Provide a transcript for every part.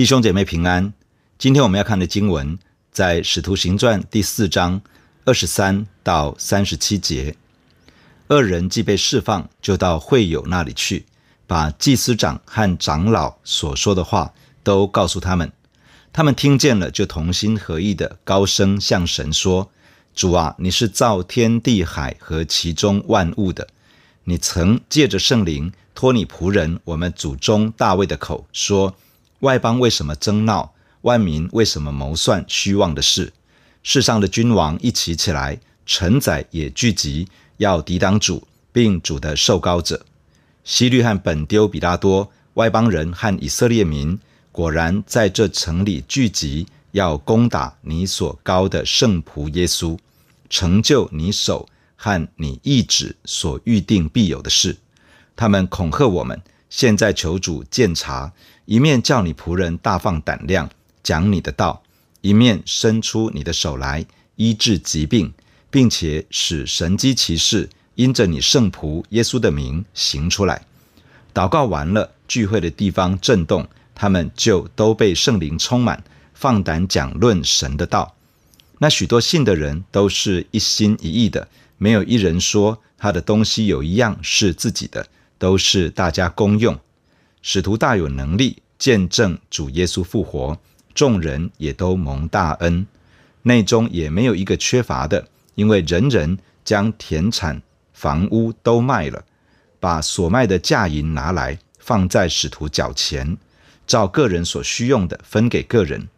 弟兄姐妹平安。今天我们要看的经文在《使徒行传》第四章二十三到三十七节。二人既被释放，就到会友那里去，把祭司长和长老所说的话都告诉他们。他们听见了，就同心合意的高声向神说：“主啊，你是造天地海和其中万物的。你曾借着圣灵托你仆人我们祖宗大卫的口说。”外邦为什么争闹？万民为什么谋算虚妄的事？世上的君王一起起来，臣宰也聚集，要抵挡主，并主的受膏者。希律和本丢比拉多，外邦人和以色列民，果然在这城里聚集，要攻打你所高的圣仆耶稣，成就你手和你意旨所预定必有的事。他们恐吓我们。现在求主鉴察，一面叫你仆人大放胆量讲你的道，一面伸出你的手来医治疾病，并且使神迹奇事因着你圣仆耶稣的名行出来。祷告完了，聚会的地方震动，他们就都被圣灵充满，放胆讲论神的道。那许多信的人都是一心一意的，没有一人说他的东西有一样是自己的。都是大家公用，使徒大有能力见证主耶稣复活，众人也都蒙大恩，内中也没有一个缺乏的，因为人人将田产房屋都卖了，把所卖的价银拿来放在使徒脚前，照个人所需用的分给个人。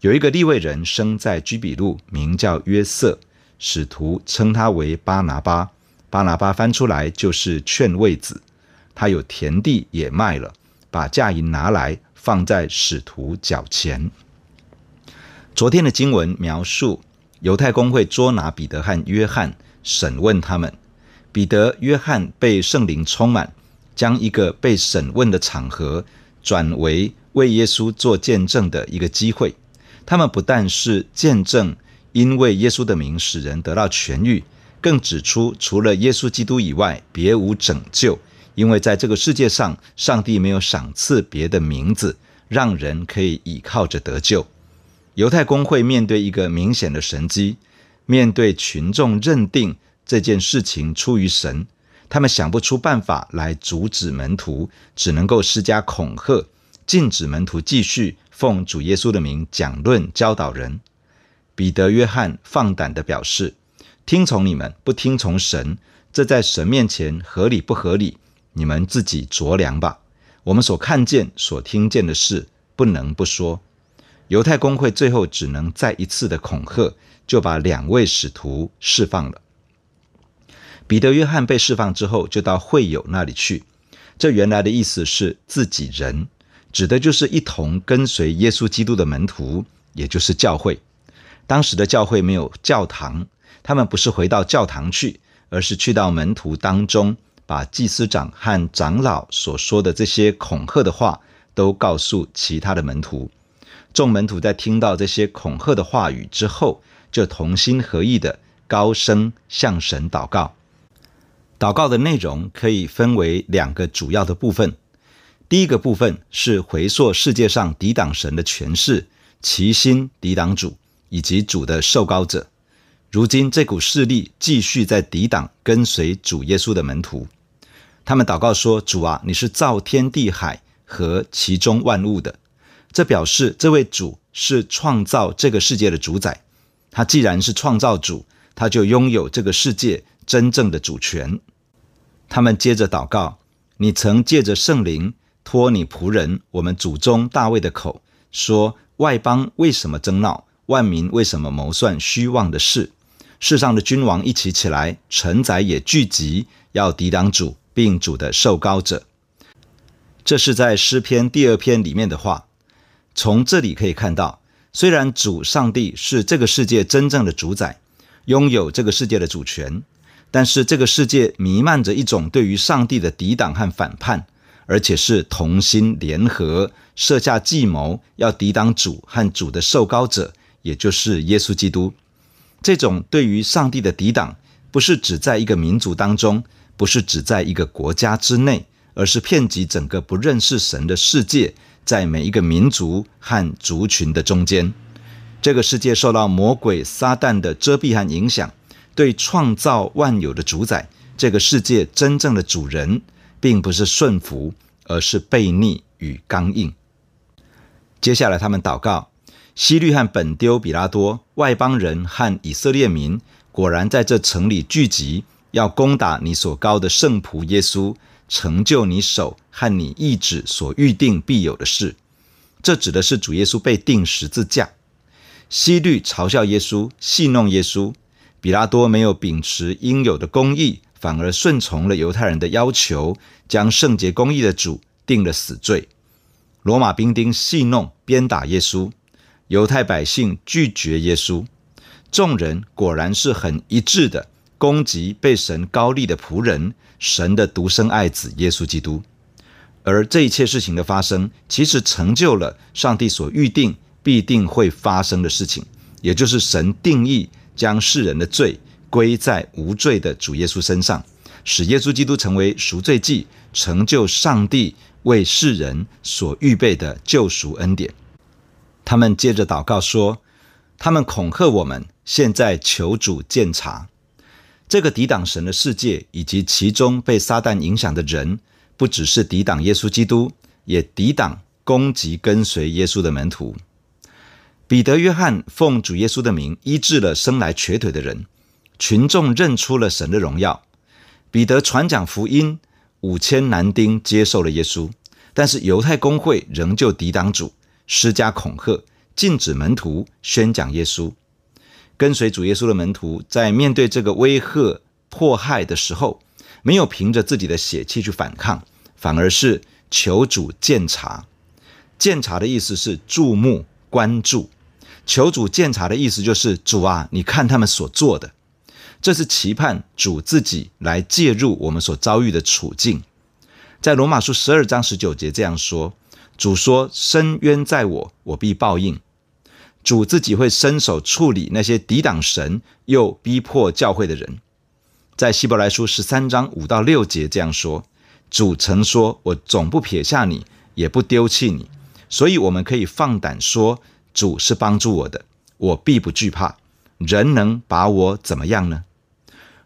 有一个利未人生在居比路，名叫约瑟，使徒称他为巴拿巴。巴拿巴翻出来就是劝慰子，他有田地也卖了，把价银拿来放在使徒脚前。昨天的经文描述犹太公会捉拿彼得和约翰，审问他们。彼得、约翰被圣灵充满，将一个被审问的场合转为为耶稣做见证的一个机会。他们不但是见证，因为耶稣的名使人得到痊愈。更指出，除了耶稣基督以外，别无拯救，因为在这个世界上，上帝没有赏赐别的名字，让人可以倚靠着得救。犹太公会面对一个明显的神迹，面对群众认定这件事情出于神，他们想不出办法来阻止门徒，只能够施加恐吓，禁止门徒继续奉主耶稣的名讲论教导人。彼得、约翰放胆地表示。听从你们，不听从神，这在神面前合理不合理？你们自己酌量吧。我们所看见、所听见的事，不能不说。犹太公会最后只能再一次的恐吓，就把两位使徒释放了。彼得、约翰被释放之后，就到会友那里去。这原来的意思是自己人，指的就是一同跟随耶稣基督的门徒，也就是教会。当时的教会没有教堂。他们不是回到教堂去，而是去到门徒当中，把祭司长和长老所说的这些恐吓的话都告诉其他的门徒。众门徒在听到这些恐吓的话语之后，就同心合意的高声向神祷告。祷告的内容可以分为两个主要的部分。第一个部分是回溯世界上抵挡神的权势，齐心抵挡主以及主的受膏者。如今这股势力继续在抵挡跟随主耶稣的门徒，他们祷告说：“主啊，你是造天地海和其中万物的。”这表示这位主是创造这个世界的主宰。他既然是创造主，他就拥有这个世界真正的主权。他们接着祷告：“你曾借着圣灵托你仆人我们祖宗大卫的口说：外邦为什么争闹？万民为什么谋算虚妄的事？”世上的君王一起起来，臣宰也聚集，要抵挡主，并主的受膏者。这是在诗篇第二篇里面的话。从这里可以看到，虽然主上帝是这个世界真正的主宰，拥有这个世界的主权，但是这个世界弥漫着一种对于上帝的抵挡和反叛，而且是同心联合，设下计谋，要抵挡主和主的受膏者，也就是耶稣基督。这种对于上帝的抵挡，不是只在一个民族当中，不是只在一个国家之内，而是遍及整个不认识神的世界，在每一个民族和族群的中间。这个世界受到魔鬼撒旦的遮蔽和影响，对创造万有的主宰，这个世界真正的主人，并不是顺服，而是悖逆与刚硬。接下来，他们祷告：希律和本丢比拉多、外邦人和以色列民，果然在这城里聚集，要攻打你所高的圣仆耶稣，成就你手和你意志所预定必有的事。这指的是主耶稣被钉十字架。希律嘲笑耶稣，戏弄耶稣；彼拉多没有秉持应有的公义，反而顺从了犹太人的要求，将圣洁公义的主定了死罪。罗马兵丁戏弄、鞭打耶稣，犹太百姓拒绝耶稣。众人果然是很一致的攻击被神高立的仆人，神的独生爱子耶稣基督。而这一切事情的发生，其实成就了上帝所预定。必定会发生的事情，也就是神定义将世人的罪归在无罪的主耶稣身上，使耶稣基督成为赎罪祭，成就上帝为世人所预备的救赎恩典。他们接着祷告说：“他们恐吓我们，现在求主鉴察这个抵挡神的世界，以及其中被撒旦影响的人，不只是抵挡耶稣基督，也抵挡攻击跟随耶稣的门徒。”彼得、约翰奉主耶稣的名医治了生来瘸腿的人，群众认出了神的荣耀。彼得传讲福音，五千男丁接受了耶稣。但是犹太公会仍旧抵挡主，施加恐吓，禁止门徒宣讲耶稣。跟随主耶稣的门徒在面对这个威吓迫害的时候，没有凭着自己的血气去反抗，反而是求主鉴察。鉴察的意思是注目、关注。求主鉴察的意思就是主啊，你看他们所做的，这是期盼主自己来介入我们所遭遇的处境。在罗马书十二章十九节这样说：“主说，伸冤在我，我必报应。”主自己会伸手处理那些抵挡神又逼迫教会的人。在希伯来书十三章五到六节这样说：“主曾说，我总不撇下你，也不丢弃你。”所以我们可以放胆说。主是帮助我的，我必不惧怕。人能把我怎么样呢？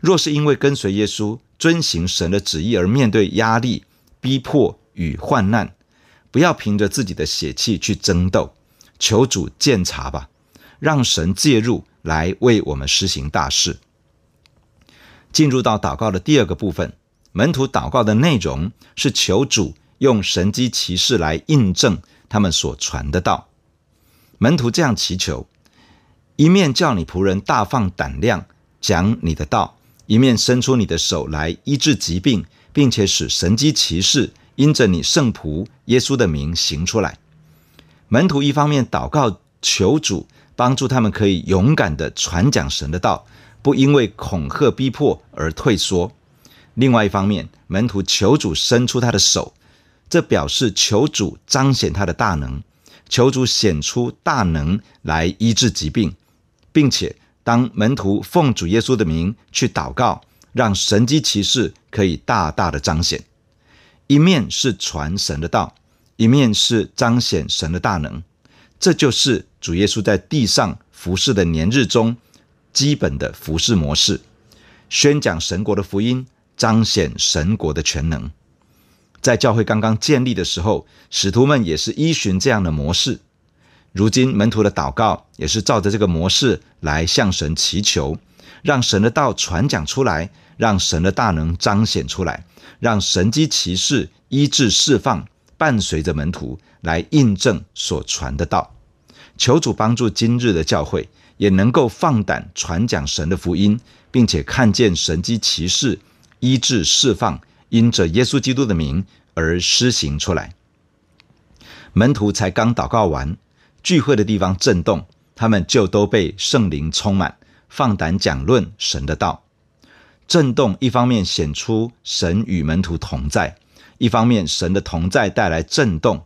若是因为跟随耶稣、遵行神的旨意而面对压力、逼迫与患难，不要凭着自己的血气去争斗，求主鉴察吧，让神介入来为我们施行大事。进入到祷告的第二个部分，门徒祷告的内容是求主用神迹奇事来印证他们所传的道。门徒这样祈求：一面叫你仆人大放胆量讲你的道，一面伸出你的手来医治疾病，并且使神迹奇事因着你圣仆耶稣的名行出来。门徒一方面祷告求主帮助他们，可以勇敢地传讲神的道，不因为恐吓逼迫而退缩；另外一方面，门徒求主伸出他的手，这表示求主彰显他的大能。求主显出大能来医治疾病，并且当门徒奉主耶稣的名去祷告，让神迹奇事可以大大的彰显。一面是传神的道，一面是彰显神的大能。这就是主耶稣在地上服侍的年日中基本的服侍模式：宣讲神国的福音，彰显神国的全能。在教会刚刚建立的时候，使徒们也是依循这样的模式。如今门徒的祷告也是照着这个模式来向神祈求，让神的道传讲出来，让神的大能彰显出来，让神迹奇事医治释放伴随着门徒来印证所传的道。求主帮助今日的教会也能够放胆传讲神的福音，并且看见神迹奇事医治释放。因着耶稣基督的名而施行出来，门徒才刚祷告完，聚会的地方震动，他们就都被圣灵充满，放胆讲论神的道。震动一方面显出神与门徒同在，一方面神的同在带来震动，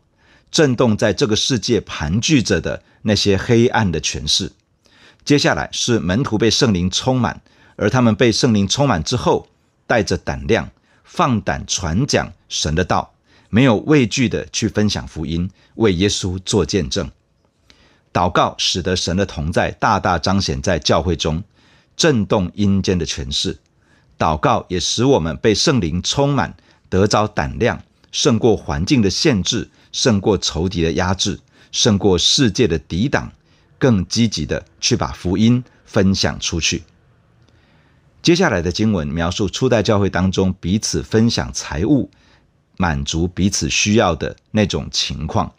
震动在这个世界盘踞着的那些黑暗的权势。接下来是门徒被圣灵充满，而他们被圣灵充满之后，带着胆量。放胆传讲神的道，没有畏惧的去分享福音，为耶稣做见证。祷告使得神的同在大大彰显在教会中，震动阴间的权势。祷告也使我们被圣灵充满，得着胆量，胜过环境的限制，胜过仇敌的压制，胜过世界的抵挡，更积极的去把福音分享出去。接下来的经文描述初代教会当中彼此分享财物，满足彼此需要的那种情况。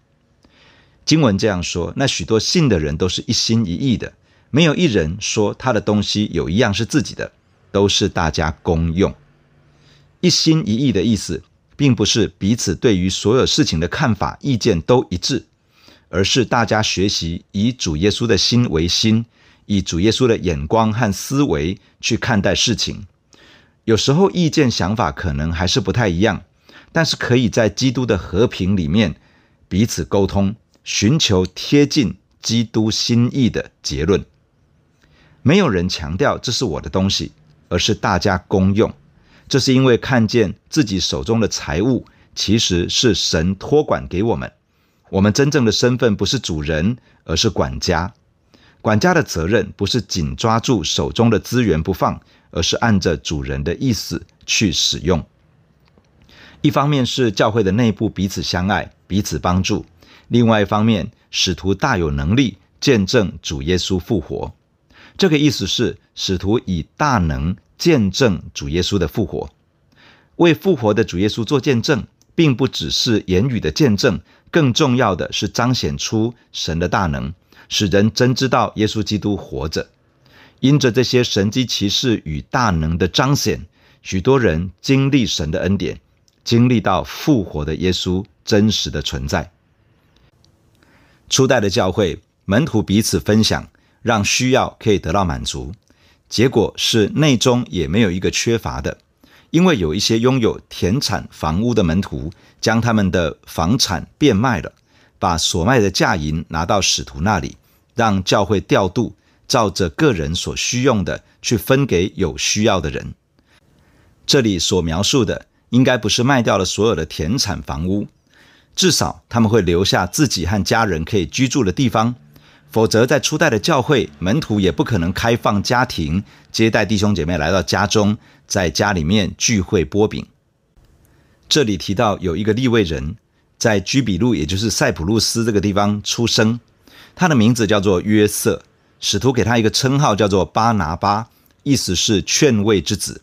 经文这样说：那许多信的人都是一心一意的，没有一人说他的东西有一样是自己的，都是大家公用。一心一意的意思，并不是彼此对于所有事情的看法、意见都一致，而是大家学习以主耶稣的心为心，以主耶稣的眼光和思维去看待事情。有时候意见想法可能还是不太一样，但是可以在基督的和平里面彼此沟通。寻求贴近基督心意的结论，没有人强调这是我的东西，而是大家公用。这是因为看见自己手中的财物其实是神托管给我们。我们真正的身份不是主人，而是管家。管家的责任不是紧抓住手中的资源不放，而是按着主人的意思去使用。一方面是教会的内部彼此相爱，彼此帮助。另外一方面，使徒大有能力见证主耶稣复活。这个意思是，使徒以大能见证主耶稣的复活。为复活的主耶稣做见证，并不只是言语的见证，更重要的是彰显出神的大能，使人真知道耶稣基督活着。因着这些神迹奇事与大能的彰显，许多人经历神的恩典，经历到复活的耶稣真实的存在。初代的教会门徒彼此分享，让需要可以得到满足，结果是内中也没有一个缺乏的，因为有一些拥有田产房屋的门徒，将他们的房产变卖了，把所卖的价银拿到使徒那里，让教会调度，照着个人所需用的去分给有需要的人。这里所描述的，应该不是卖掉了所有的田产房屋。至少他们会留下自己和家人可以居住的地方，否则在初代的教会，门徒也不可能开放家庭接待弟兄姐妹来到家中，在家里面聚会擘饼。这里提到有一个利未人，在居比路，也就是塞浦路斯这个地方出生，他的名字叫做约瑟，使徒给他一个称号叫做巴拿巴，意思是劝慰之子，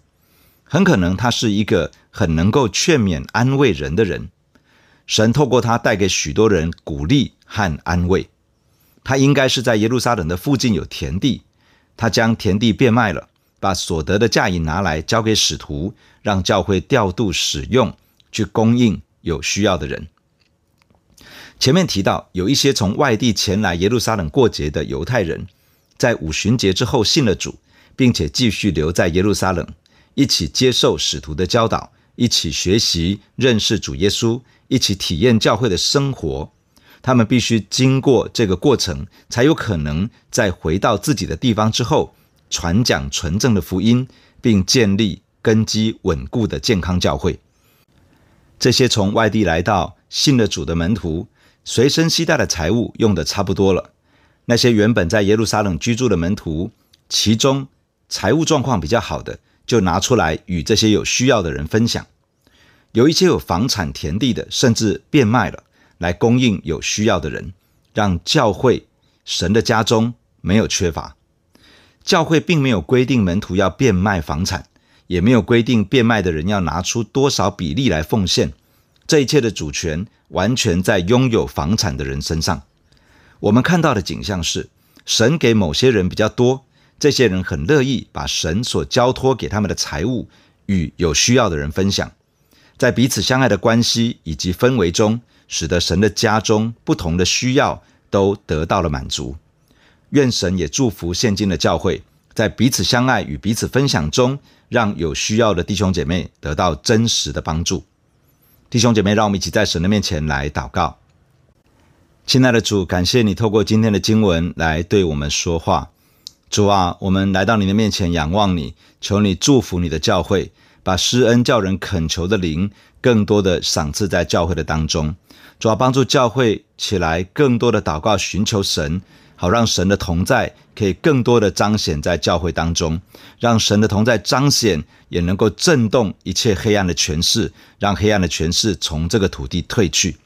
很可能他是一个很能够劝勉安慰人的人。神透过他带给许多人鼓励和安慰。他应该是在耶路撒冷的附近有田地，他将田地变卖了，把所得的价银拿来交给使徒，让教会调度使用，去供应有需要的人。前面提到有一些从外地前来耶路撒冷过节的犹太人，在五旬节之后信了主，并且继续留在耶路撒冷，一起接受使徒的教导，一起学习认识主耶稣。一起体验教会的生活，他们必须经过这个过程，才有可能在回到自己的地方之后，传讲纯正的福音，并建立根基稳固的健康教会。这些从外地来到信了主的门徒，随身携带的财物用的差不多了。那些原本在耶路撒冷居住的门徒，其中财务状况比较好的，就拿出来与这些有需要的人分享。有一些有房产田地的，甚至变卖了，来供应有需要的人，让教会神的家中没有缺乏。教会并没有规定门徒要变卖房产，也没有规定变卖的人要拿出多少比例来奉献。这一切的主权完全在拥有房产的人身上。我们看到的景象是，神给某些人比较多，这些人很乐意把神所交托给他们的财物与有需要的人分享。在彼此相爱的关系以及氛围中，使得神的家中不同的需要都得到了满足。愿神也祝福现今的教会，在彼此相爱与彼此分享中，让有需要的弟兄姐妹得到真实的帮助。弟兄姐妹，让我们一起在神的面前来祷告。亲爱的主，感谢你透过今天的经文来对我们说话。主啊，我们来到你的面前仰望你，求你祝福你的教会。把施恩叫人恳求的灵更多的赏赐在教会的当中。主要帮助教会起来，更多的祷告寻求神，好让神的同在可以更多的彰显在教会当中，让神的同在彰显，也能够震动一切黑暗的权势，让黑暗的权势从这个土地退去。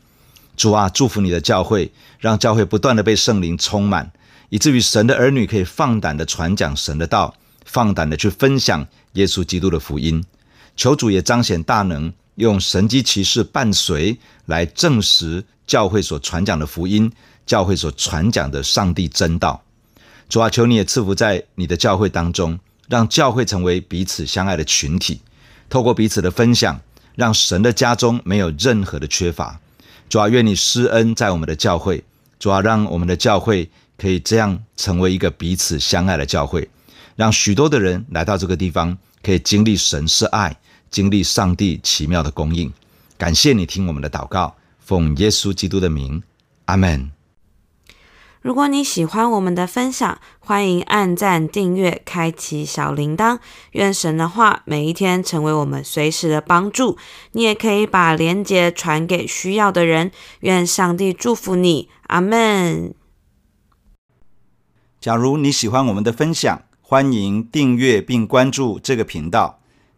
主啊，祝福你的教会，让教会不断的被圣灵充满，以至于神的儿女可以放胆的传讲神的道，放胆的去分享耶稣基督的福音。求主也彰显大能。用神迹奇事伴随来证实教会所传讲的福音，教会所传讲的上帝真道。主啊，求你也赐福在你的教会当中，让教会成为彼此相爱的群体，透过彼此的分享，让神的家中没有任何的缺乏。主啊，愿你施恩在我们的教会，主啊，让我们的教会可以这样成为一个彼此相爱的教会，让许多的人来到这个地方，可以经历神是爱。经历上帝奇妙的供应，感谢你听我们的祷告，奉耶稣基督的名，阿门。如果你喜欢我们的分享，欢迎按赞、订阅、开启小铃铛。愿神的话每一天成为我们随时的帮助。你也可以把连结传给需要的人。愿上帝祝福你，阿门。假如你喜欢我们的分享，欢迎订阅并关注这个频道。